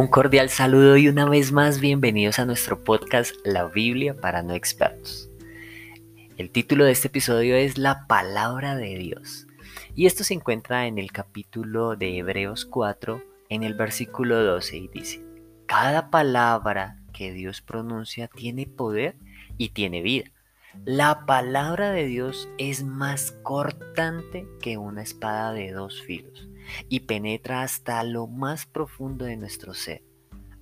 Un cordial saludo y una vez más bienvenidos a nuestro podcast La Biblia para no expertos. El título de este episodio es La palabra de Dios y esto se encuentra en el capítulo de Hebreos 4 en el versículo 12 y dice, Cada palabra que Dios pronuncia tiene poder y tiene vida. La palabra de Dios es más cortante que una espada de dos filos y penetra hasta lo más profundo de nuestro ser.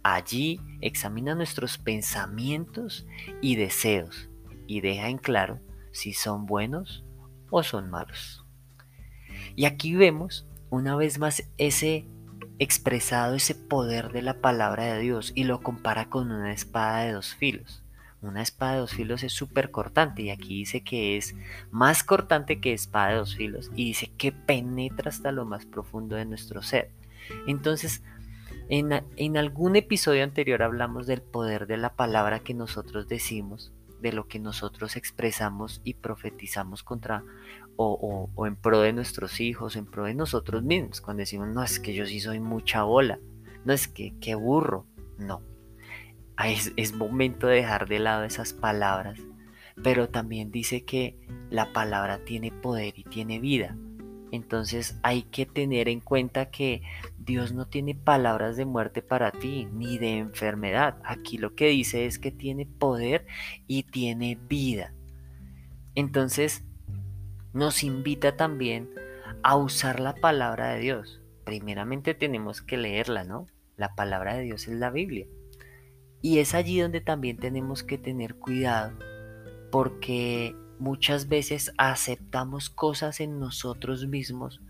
Allí examina nuestros pensamientos y deseos y deja en claro si son buenos o son malos. Y aquí vemos una vez más ese expresado, ese poder de la palabra de Dios y lo compara con una espada de dos filos. Una espada de dos filos es súper cortante y aquí dice que es más cortante que espada de dos filos y dice que penetra hasta lo más profundo de nuestro ser. Entonces, en, en algún episodio anterior hablamos del poder de la palabra que nosotros decimos, de lo que nosotros expresamos y profetizamos contra o, o, en pro de nuestros hijos, en pro de nosotros mismos. Cuando decimos, no, es que yo sí soy mucha bola, no es que qué burro, no es, momento de dejar de lado esas palabras, pero también dice que la palabra tiene poder y tiene vida. Entonces hay que tener en cuenta que Dios no tiene palabras de muerte para ti, ni de enfermedad. Aquí lo que dice es que tiene poder y tiene vida. Entonces nos invita también a usar la palabra de Dios. Primeramente tenemos que leerla, ¿no? La palabra de Dios es la Biblia. Y es allí donde también tenemos que tener cuidado, porque muchas veces aceptamos cosas en nosotros mismos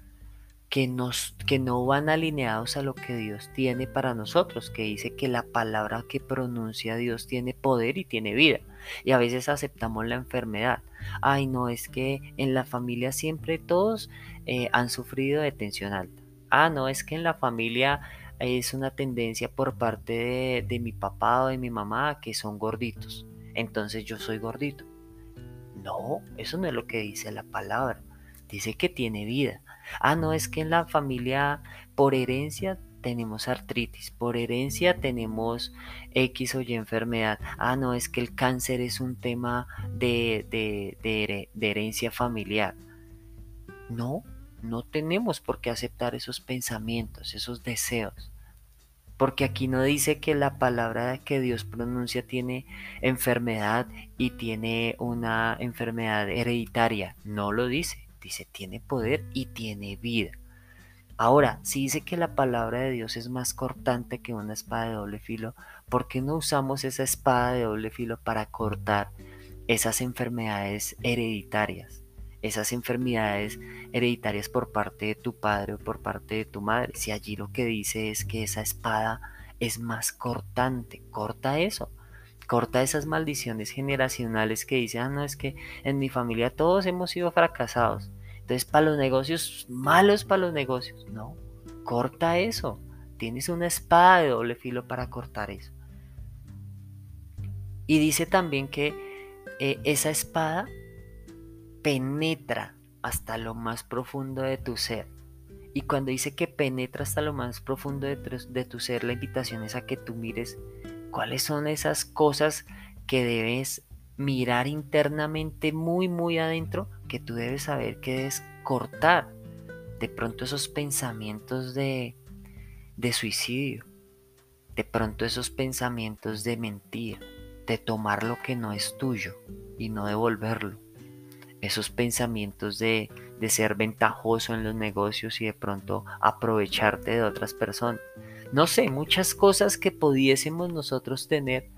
que, nos, que no van alineados a lo que Dios tiene para nosotros, que dice que la palabra que pronuncia Dios tiene poder y tiene vida. Y a veces aceptamos la enfermedad. Ay, no, es que en la familia siempre todos eh, han sufrido de tensión alta. Ah, no, es que en la familia es una tendencia por parte de, mi papá o de mi mamá que son gorditos. Entonces yo soy gordito. No, eso no es lo que dice la palabra. Dice que tiene vida. Ah, no, es que en la familia por herencia tenemos artritis, por herencia tenemos X o Y enfermedad. Ah, no, es que el cáncer es un tema de, de herencia familiar. No, no tenemos por qué aceptar esos pensamientos, esos deseos. Porque aquí no dice que la palabra que Dios pronuncia tiene enfermedad y tiene una enfermedad hereditaria. No lo dice. Dice tiene poder y tiene vida. Ahora, si dice que la palabra de Dios es más cortante que una espada de doble filo, ¿por qué no usamos esa espada de doble filo para cortar esas enfermedades hereditarias? Esas enfermedades hereditarias por parte de tu padre o por parte de tu madre. Si allí lo que dice es que esa espada es más cortante, corta eso. Corta esas maldiciones generacionales que dicen, ah, no, es que en mi familia todos hemos sido fracasados. Entonces, para los negocios, malos para los negocios. No, corta eso. Tienes una espada de doble filo para cortar eso. Y dice también que eh, esa espada penetra hasta lo más profundo de tu ser. Y cuando dice que penetra hasta lo más profundo de tu, ser, la invitación es a que tú mires cuáles son esas cosas que debes mirar internamente muy, muy adentro, que tú debes saber que debes cortar. De pronto esos pensamientos de, de suicidio, de pronto esos pensamientos de mentir, de tomar lo que no es tuyo y no devolverlo esos pensamientos de, ser ventajoso en los negocios y de pronto aprovecharte de otras personas. No sé, muchas cosas que pudiésemos nosotros tener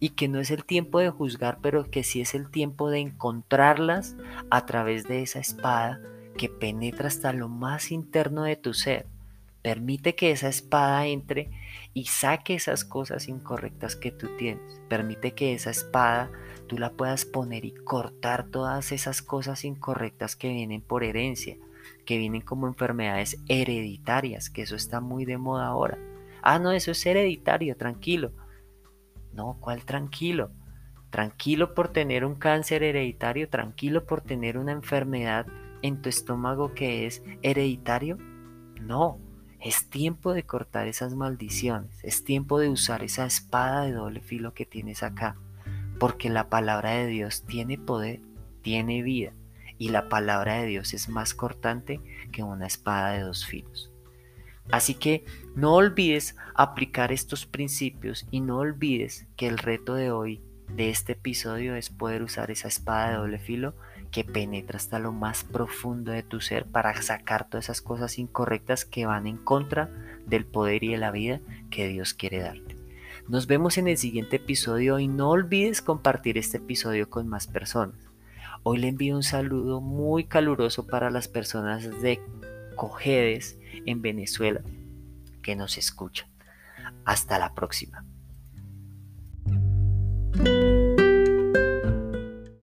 y que no es el tiempo de juzgar, pero que sí es el tiempo de encontrarlas a través de esa espada que penetra hasta lo más interno de tu ser. Permite que esa espada entre y saque esas cosas incorrectas que tú tienes. Permite que esa espada tú la puedas poner y cortar todas esas cosas incorrectas que vienen por herencia, que vienen como enfermedades hereditarias, que eso está muy de moda ahora. Ah, no, eso es hereditario, tranquilo. No, ¿cuál tranquilo? Tranquilo por tener un cáncer hereditario, tranquilo por tener una enfermedad en tu estómago que es hereditario. No, Es tiempo de cortar esas maldiciones, es tiempo de usar esa espada de doble filo que tienes acá, porque la palabra de Dios tiene poder, tiene vida, y la palabra de Dios es más cortante que una espada de dos filos. Así que no olvides aplicar estos principios y no olvides que el reto de hoy, de este episodio, es poder usar esa espada de doble filo que penetra hasta lo más profundo de tu ser para sacar todas esas cosas incorrectas que van en contra del poder y de la vida que Dios quiere darte. Nos vemos en el siguiente episodio y no olvides compartir este episodio con más personas. Hoy le envío un saludo muy caluroso para las personas de Cojedes en Venezuela que nos escuchan. Hasta la próxima.